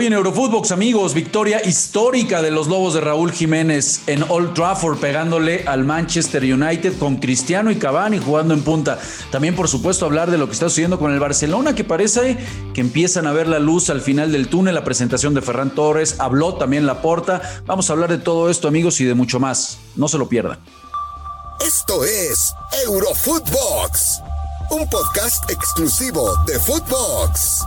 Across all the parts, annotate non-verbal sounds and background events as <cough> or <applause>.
Hoy en Eurofootbox, amigos, victoria histórica de los Lobos de Raúl Jiménez en Old Trafford, pegándole al Manchester United con Cristiano y Cavani jugando en punta. También, por supuesto, hablar de lo que está sucediendo con el Barcelona, que parece que empiezan a ver la luz al final del túnel. La presentación de Ferran Torres, habló también la porta. Vamos a hablar de todo esto, amigos, y de mucho más. No se lo pierdan. Esto es Eurofootbox, un podcast exclusivo de Footbox.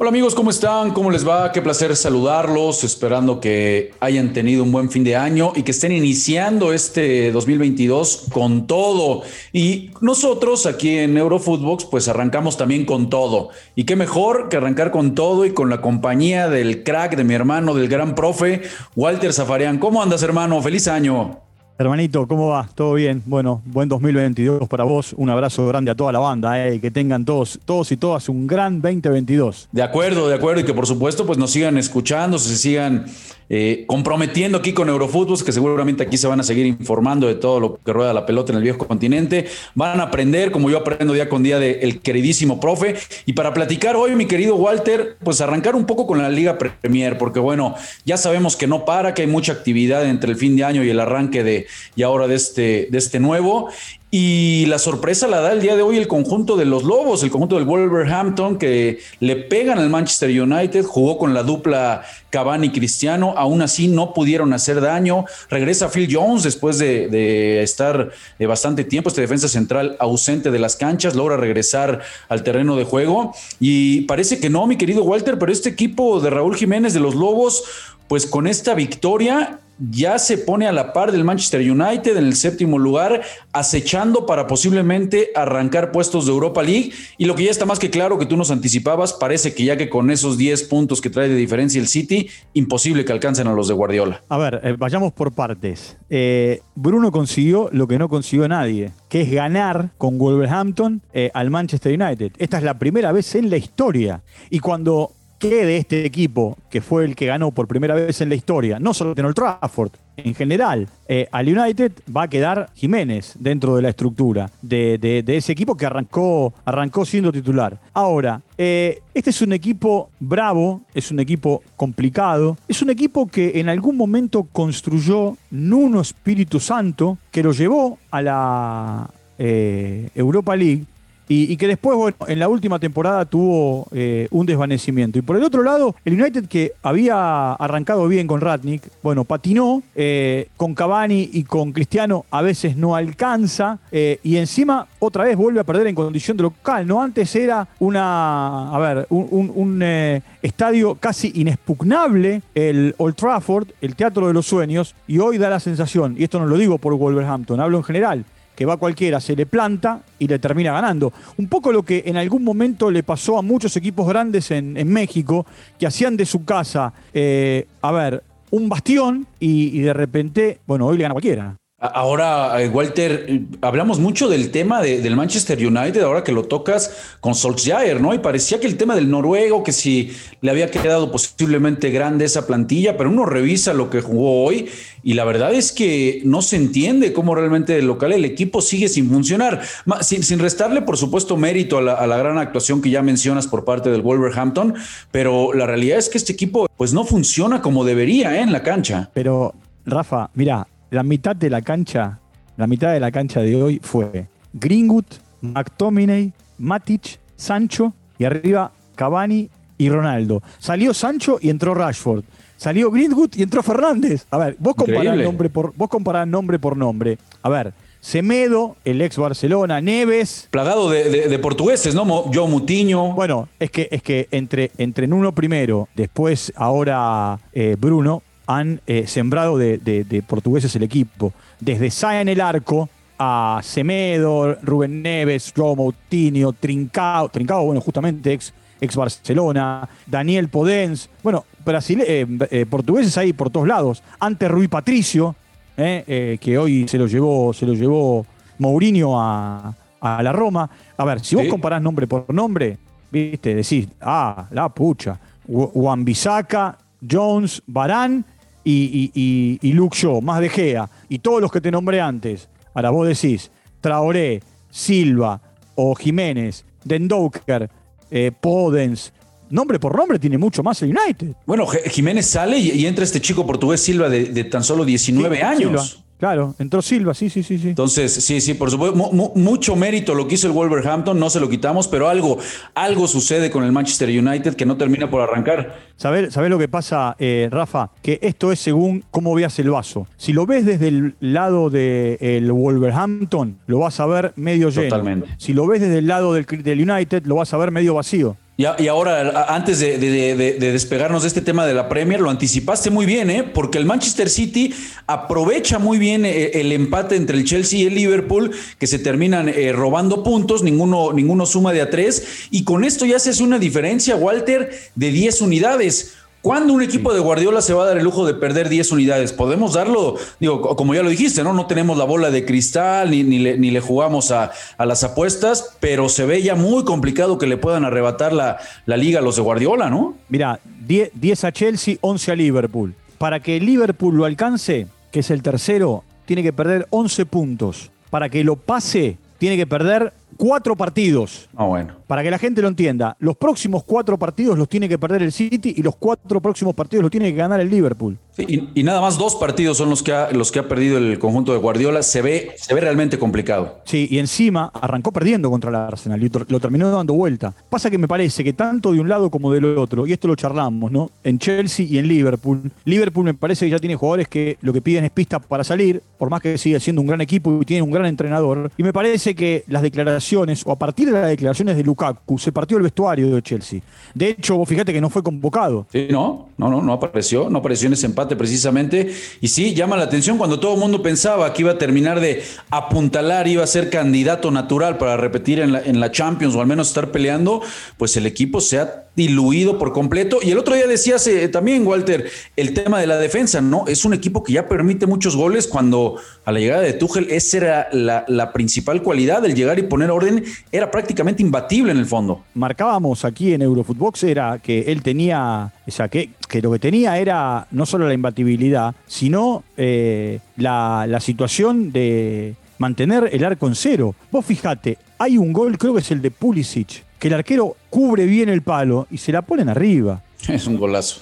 Hola amigos, ¿cómo están? ¿Cómo les va? Qué placer saludarlos, esperando que hayan tenido un buen fin de año y que estén iniciando este 2022 con todo. Y nosotros aquí en Eurofootbox pues arrancamos también con todo. Y qué mejor que arrancar con todo y con la compañía del crack de mi hermano, del gran profe, Walter Zafarian. ¿Cómo andas hermano? Feliz año. Hermanito, ¿cómo va? ¿Todo bien? Bueno, buen 2022 para vos. Un abrazo grande a toda la banda, eh, que tengan todos, todos y todas un gran 2022. De acuerdo, de acuerdo, y que por supuesto pues nos sigan escuchando, se sigan eh, comprometiendo aquí con Eurofútbol, que seguramente aquí se van a seguir informando de todo lo que rueda la pelota en el viejo continente. Van a aprender, como yo aprendo día con día, del queridísimo profe. Y para platicar hoy, mi querido Walter, pues arrancar un poco con la Liga Premier, porque bueno, ya sabemos que no para, que hay mucha actividad entre el fin de año y el arranque de y ahora de este, de este nuevo. Y la sorpresa la da el día de hoy el conjunto de los Lobos, el conjunto del Wolverhampton, que le pegan al Manchester United, jugó con la dupla Cavani Cristiano, aún así no pudieron hacer daño. Regresa Phil Jones después de, estar de bastante tiempo, este defensa central ausente de las canchas, logra regresar al terreno de juego. Y parece que no, mi querido Walter, pero este equipo de Raúl Jiménez de los Lobos, pues con esta victoria ya se pone a la par del Manchester United en el séptimo lugar, acechando para posiblemente arrancar puestos de Europa League. Y lo que ya está más que claro que tú nos anticipabas, parece que ya que con esos 10 puntos que trae de diferencia el City, imposible que alcancen a los de Guardiola. A ver, eh, vayamos por partes. Eh, Bruno consiguió lo que no consiguió nadie, que es ganar con Wolverhampton eh, al Manchester United. Esta es la primera vez en la historia. Y cuando de este equipo, que fue el que ganó por primera vez en la historia, no solo en Old Trafford, en general, eh, al United va a quedar Jiménez dentro de la estructura de, ese equipo que arrancó, arrancó siendo titular. Ahora, eh, este es un equipo bravo, es un equipo complicado, es un equipo que en algún momento construyó Nuno Espíritu Santo, que lo llevó a la eh, Europa League y, que después, bueno, en la última temporada tuvo eh, un desvanecimiento. Y por el otro lado, el United que había arrancado bien con Ratnick, bueno, patinó, eh, con Cavani y con Cristiano a veces no alcanza, eh, y encima otra vez vuelve a perder en condición de local, ¿no? Antes era una, a ver, un, un estadio casi inexpugnable, el Old Trafford, el Teatro de los Sueños, y hoy da la sensación, y esto no lo digo por Wolverhampton, hablo en general, que va cualquiera, se le planta y le termina ganando. Un poco lo que en algún momento le pasó a muchos equipos grandes en, México, que hacían de su casa, eh, a ver, un bastión y, y de repente, bueno, hoy le gana cualquiera. Ahora, eh, Walter, eh, hablamos mucho del tema del Manchester United, ahora que lo tocas con Solskjaer, ¿no? Y parecía que el tema del noruego, que si le había quedado posiblemente grande esa plantilla, pero uno revisa lo que jugó hoy y la verdad es que no se entiende cómo realmente el local el equipo sigue sin funcionar. Sin, restarle, por supuesto, mérito a la, a la gran actuación que ya mencionas por parte del Wolverhampton, pero la realidad es que este equipo pues no funciona como debería ¿eh? en la cancha. Pero, Rafa, mira, la mitad de la cancha, la mitad de la cancha de hoy fue Greenwood, McTominay, Matic, Sancho y arriba Cavani y Ronaldo. Salió Sancho y entró Rashford. Salió Greenwood y entró Fernández. A ver, vos comparás nombre por vos comparás nombre por nombre. A ver, Semedo, el ex Barcelona, Neves. Plagado de, portugueses, ¿no? Yo Mutiño. Bueno, es que, es que entre, entre uno primero, después ahora eh, Bruno, han eh, sembrado de, portugueses el equipo. Desde Saya en el arco a Semedo, Rubén Neves, Romo, Tinio, Trincao, Trincao, bueno, justamente ex, ex Barcelona, Daniel Podens, bueno, Brasil, eh, eh, portugueses ahí por todos lados. Ante Rui Patricio, que hoy se lo llevó, se lo llevó Mourinho a, la Roma. A ver, si vos comparás nombre por nombre, viste, decís, ah, la pucha, Juan Bisaca, Jones, Barán y, y, Luke Shaw, más de Gea, y todos los que te nombré antes, ahora vos decís, Traoré, Silva o Jiménez, Dendoker, eh, Podens, nombre por nombre tiene mucho más el United. Bueno, Jiménez sale y, entra este chico portugués Silva de, tan solo 19 años. Claro, entró Silva, sí, sí, sí, sí. Entonces, sí, sí, por supuesto, mucho mérito lo que hizo el Wolverhampton, no se lo quitamos, pero algo, algo sucede con el Manchester United que no termina por arrancar. ¿Sabes lo que pasa, eh, Rafa? Que esto es según cómo veas el vaso. Si lo ves desde el lado del Wolverhampton, lo vas a ver medio lleno. Totalmente. Si lo ves desde el lado del, del United, lo vas a ver medio vacío. Y, ahora, antes de, despegarnos de este tema de la Premier, lo anticipaste muy bien, ¿eh? porque el Manchester City aprovecha muy bien eh, el, empate entre el Chelsea y el Liverpool, que se terminan eh, robando puntos, ninguno, ninguno suma de a tres, y con esto ya se hace una diferencia, Walter, de 10 unidades. ¿Cuándo un equipo de Guardiola se va a dar el lujo de perder 10 unidades? Podemos darlo, digo, como ya lo dijiste, ¿no? No tenemos la bola de cristal ni, ni, le, jugamos a, las apuestas, pero se ve ya muy complicado que le puedan arrebatar la, la liga a los de Guardiola, ¿no? Mira, 10, 10 a Chelsea, 11 a Liverpool. Para que Liverpool lo alcance, que es el tercero, tiene que perder 11 puntos. Para que lo pase, tiene que perder cuatro partidos. Ah, bueno. Para que la gente lo entienda, los próximos cuatro partidos los tiene que perder el City y los cuatro próximos partidos los tiene que ganar el Liverpool. y, nada más dos partidos son los que, ha, los que ha perdido el conjunto de Guardiola. Se ve, se ve realmente complicado. Sí, y encima arrancó perdiendo contra el Arsenal y lo terminó dando vuelta. Pasa que me parece que tanto de un lado como del otro, y esto lo charlamos, ¿no? En Chelsea y en Liverpool. Liverpool me parece que ya tiene jugadores que lo que piden es pista para salir, por más que siga siendo un gran equipo y tiene un gran entrenador. Y me parece que las declaraciones o a partir de las declaraciones de Lukaku, se partió el vestuario de Chelsea. De hecho, vos fíjate que no fue convocado. Sí, no, no, no, no apareció, no apareció en ese empate precisamente. Y sí, llama la atención cuando todo el mundo pensaba que iba a terminar de apuntalar, iba a ser candidato natural para repetir en la, Champions o al menos estar peleando, pues el equipo se ha diluido por completo. Y el otro día decías eh, también, Walter, el tema de la defensa, ¿no? Es un equipo que ya permite muchos goles cuando a la llegada de Tuchel esa era la, la principal cualidad, el llegar y poner orden era prácticamente imbatible en el fondo. Marcábamos aquí en Eurofootbox era que él tenía, o sea, que, que lo que tenía era no solo la imbatibilidad, sino eh, la, la situación de mantener el arco en cero. Vos fijate, hay un gol, creo que es el de Pulisic, que el arquero cubre bien el palo y se la ponen arriba. <laughs> Es un golazo.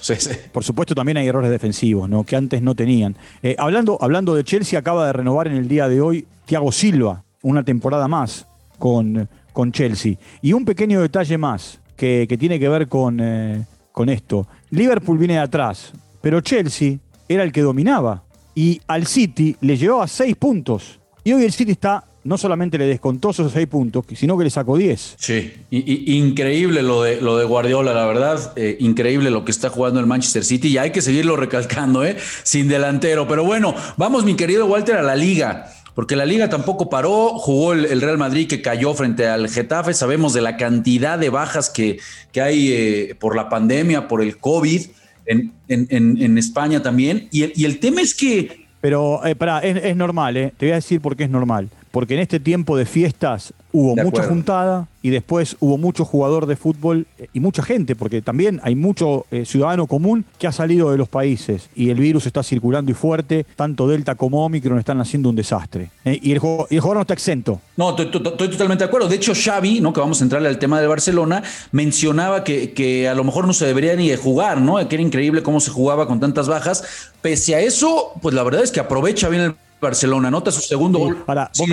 Por supuesto, también hay errores defensivos, ¿no? Que antes no tenían. Eh, hablando, hablando de Chelsea, acaba de renovar en el día de hoy Thiago Silva, una temporada más con, con Chelsea. Y un pequeño detalle más que, tiene que ver con, eh, con esto. Liverpool viene de atrás, pero Chelsea era el que dominaba. Y al City le llevaba seis puntos. Y hoy el City está no solamente le descontó esos seis puntos, sino que le sacó diez. Sí, increíble lo de, lo de Guardiola, la verdad. Eh, increíble lo que está jugando el Manchester City y hay que seguirlo recalcando, ¿eh? Sin delantero. Pero bueno, vamos, mi querido Walter, a la liga porque la liga tampoco paró, jugó el, Real Madrid que cayó frente al Getafe, sabemos de la cantidad de bajas que, que hay eh, por la pandemia, por el COVID en, en, España también, y el, y el, tema es que... Pero, eh, es normal, eh. te voy a decir por qué es normal, porque en este tiempo de fiestas hubo mucha juntada y después hubo mucho jugador de fútbol eh, y mucha gente, porque también hay mucho eh, ciudadano común que ha salido de los países y el virus está circulando y fuerte, tanto Delta como Omicron están haciendo un desastre. Eh, y, el, jugador no está exento. No, estoy, totalmente de acuerdo. De hecho, Xavi, ¿no? que vamos a entrarle al tema de Barcelona, mencionaba que, que a lo mejor no se debería ni de jugar, ¿no? que era increíble cómo se jugaba con tantas bajas. Pese a eso, pues la verdad es que aprovecha bien el Barcelona, anota su segundo gol. Para, vos,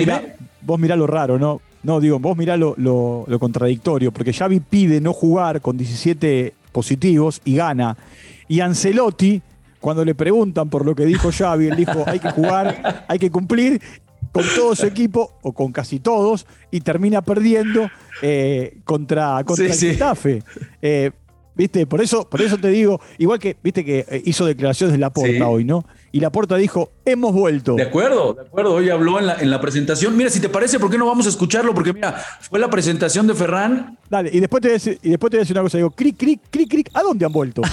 vos mirá lo raro, ¿no? No, digo, vos mirá lo, contradictorio, porque Xavi pide no jugar con 17 positivos y gana. Y Ancelotti, cuando le preguntan por lo que dijo Xavi, él dijo, hay que jugar, hay que cumplir con todo su equipo, o con casi todos, y termina perdiendo eh, contra, contra el Getafe. Eh, ¿Viste? Por eso, por eso te digo, igual que, viste que eh, hizo declaraciones de la porta hoy, ¿no? Y Laporta dijo, hemos vuelto. De acuerdo, de acuerdo. Hoy habló en la, en la presentación. Mira, si te parece, ¿por qué no vamos a escucharlo? Porque mira, fue la presentación de Ferran. Dale, y después te voy a decir, y después te voy a decir una cosa. Digo, cric, cric, cric, cric, ¿a dónde han vuelto?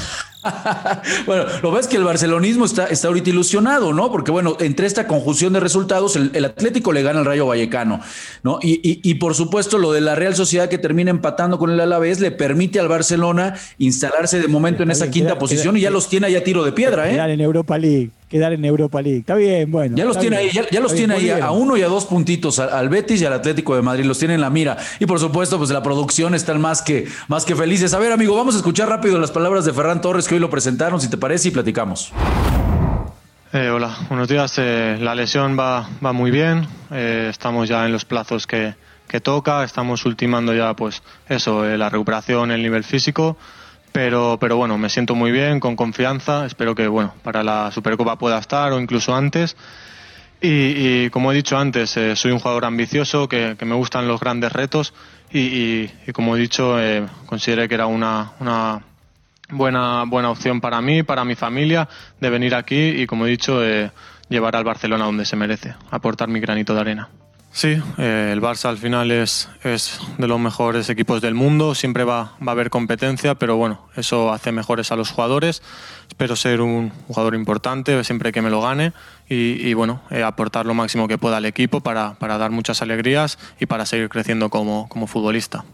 <laughs> bueno, lo ves que el barcelonismo está, está ahorita ilusionado, ¿no? Porque, bueno, entre esta conjunción de resultados, el, Atlético le gana al Rayo Vallecano, ¿no? Y, y, por supuesto, lo de la Real Sociedad que termina empatando con el Alavés le permite al Barcelona instalarse de momento en esa quinta posición y ya los tiene ya tiro de piedra, ¿eh? en Europa League quedar en Europa League. Está bien, bueno. Ya los tiene ahí, ya, los tiene ahí a uno y a dos puntitos, al Betis y al Atlético de Madrid, los tiene en la mira. Y por supuesto, pues la producción están más que, más que felices. A ver, amigo, vamos a escuchar rápido las palabras de Ferran Torres que hoy lo presentaron, si te parece, y platicamos. Eh, hola, buenos días. Eh, la lesión va, va muy bien. Eh, estamos ya en los plazos que, que, toca. Estamos ultimando ya, pues, eso, la recuperación, el nivel físico. Pero, pero bueno, me siento muy bien, con confianza. Espero que, bueno, para la Supercopa pueda estar o incluso antes. Y, como he dicho antes, soy un jugador ambicioso, que, que, me gustan los grandes retos. Y, y como he dicho, consideré que era una, una buena, buena opción para mí, para mi familia, de venir aquí y, como he dicho, eh, llevar al Barcelona donde se merece, aportar mi granito de arena. Sí, eh, el Barça al final es, es de los mejores equipos del mundo, siempre va, va, a haber competencia, pero bueno, eso hace mejores a los jugadores. Espero ser un jugador importante siempre que me lo gane y, bueno, eh, aportar lo máximo que pueda al equipo para, para dar muchas alegrías y para seguir creciendo como, como futbolista.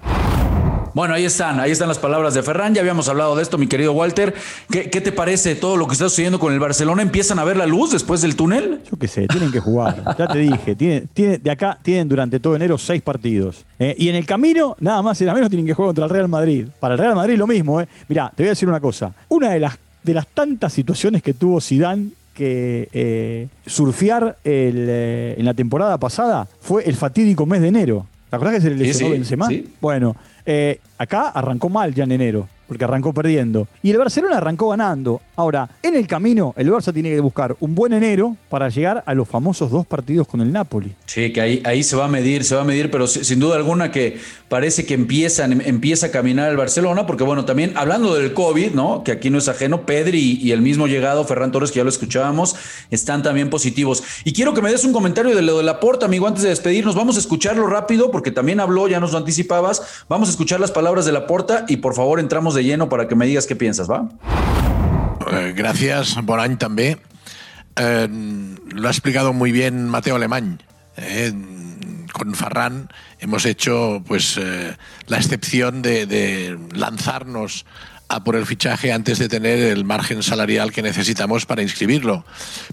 Bueno, ahí están, ahí están las palabras de Ferran. Ya habíamos hablado de esto, mi querido Walter. ¿Qué, te parece todo lo que está sucediendo con el Barcelona? ¿Empiezan a ver la luz después del túnel? Yo qué sé, tienen que jugar. ya te dije, tiene, de acá tienen durante todo enero seis partidos. Eh, y en el camino, nada más y nada menos, tienen que jugar contra el Real Madrid. Para el Real Madrid lo mismo. Eh. Mirá, te voy a decir una cosa. Una de las, de las tantas situaciones que tuvo Zidane que eh, surfear en la temporada pasada fue el fatídico mes de enero. ¿Te acordás que se le lesionó sí, Benzema? Sí. Bueno, eh, acá arrancó mal ya en enero porque arrancó perdiendo. Y el Barcelona arrancó ganando. Ahora, en el camino, el Barça tiene que buscar un buen enero para llegar a los famosos dos partidos con el Napoli. Sí, que ahí, ahí se va a medir, se va a medir, pero sin duda alguna que parece que empiezan, empieza a caminar el Barcelona, porque bueno, también hablando del COVID, ¿no? Que aquí no es ajeno, Pedri y, el mismo llegado, Ferran Torres, que ya lo escuchábamos, están también positivos. Y quiero que me des un comentario de lo de la porta, amigo, antes de despedirnos. Vamos a escucharlo rápido, porque también habló, ya nos lo anticipabas. Vamos a escuchar las palabras de la porta y por favor entramos de lleno para que me digas qué piensas, ¿va? Eh, gracias, Borañ también. Eh, lo ha explicado muy bien Mateo Alemán. Eh, con Farran hemos hecho pues la excepción de, lanzarnos a por el fichaje antes de tener el margen salarial que necesitamos para inscribirlo.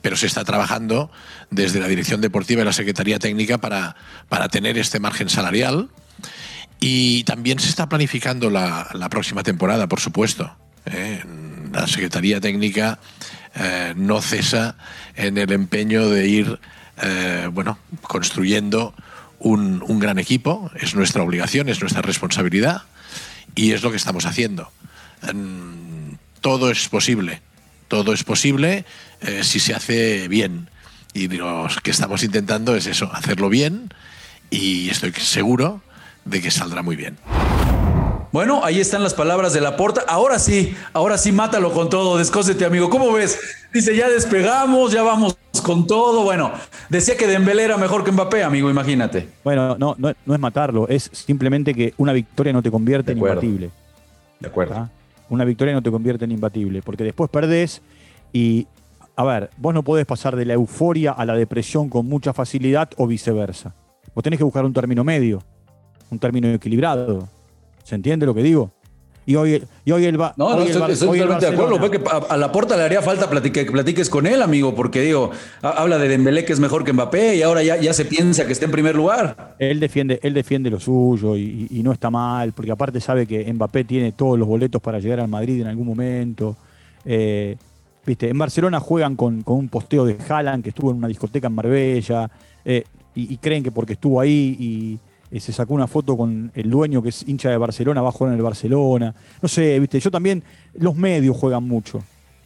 Pero se está trabajando desde la Dirección Deportiva y la Secretaría Técnica para, para tener este margen salarial. Y también se está planificando la, próxima temporada, por supuesto. ¿eh? La Secretaría Técnica eh, no cesa en el empeño de ir eh, bueno, construyendo un, un, gran equipo. Es nuestra obligación, es nuestra responsabilidad y es lo que estamos haciendo. todo es posible, todo es posible si se hace bien. Y lo que estamos intentando es eso, hacerlo bien y estoy seguro de que saldrá muy bien. Bueno, ahí están las palabras de la porta. Ahora sí, ahora sí, mátalo con todo, descósete, amigo. ¿Cómo ves? Dice, ya despegamos, ya vamos con todo. Bueno, decía que Dembélé era mejor que Mbappé, amigo, imagínate. Bueno, no, no, no es matarlo, es simplemente que una victoria no te convierte en imbatible. De acuerdo. Una victoria no te convierte en imbatible, porque después perdés y, a ver, vos no podés pasar de la euforia a la depresión con mucha facilidad o viceversa. Vos tenés que buscar un término medio un término equilibrado. ¿Se entiende lo que digo? Y hoy, y hoy el va. No, no, estoy, totalmente de acuerdo. Que a, la puerta le haría falta que platiques con él, amigo, porque digo, habla de Dembélé que es mejor que Mbappé y ahora ya, ya se piensa que está en primer lugar. Él defiende, él defiende lo suyo y, no está mal, porque aparte sabe que Mbappé tiene todos los boletos para llegar al Madrid en algún momento. Eh, viste, en Barcelona juegan con, un posteo de Haaland que estuvo en una discoteca en Marbella eh, y, y creen que porque estuvo ahí y eh, se sacó una foto con el dueño que es hincha de Barcelona, va a jugar en el Barcelona. No sé, viste, yo también, los medios juegan mucho.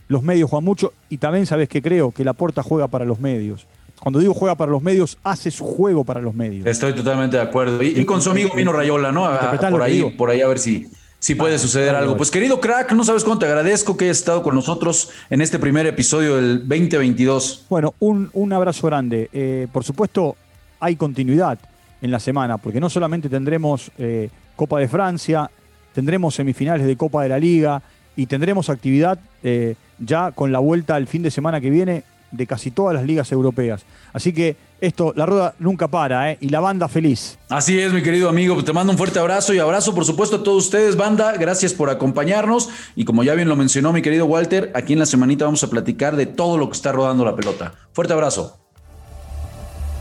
Los medios juegan mucho y también sabes que creo que la puerta juega para los medios. Cuando digo juega para los medios, hace su juego para los medios. Estoy totalmente de acuerdo. Y, con su amigo Mino Rayola, ¿no? por, ahí, por ahí a ver si, si puede suceder algo. Pues querido crack, no sabes cuánto te agradezco que hayas estado con nosotros en este primer episodio del 2022. Bueno, un, un abrazo grande. Eh, por supuesto, hay continuidad en la semana, porque no solamente tendremos eh, Copa de Francia, tendremos semifinales de Copa de la Liga y tendremos actividad eh, ya con la vuelta el fin de semana que viene de casi todas las ligas europeas. Así que esto, la rueda nunca para, ¿eh? Y la banda feliz. Así es, mi querido amigo. Te mando un fuerte abrazo y abrazo, por supuesto, a todos ustedes, banda. Gracias por acompañarnos. Y como ya bien lo mencionó mi querido Walter, aquí en la semanita vamos a platicar de todo lo que está rodando la pelota. Fuerte abrazo.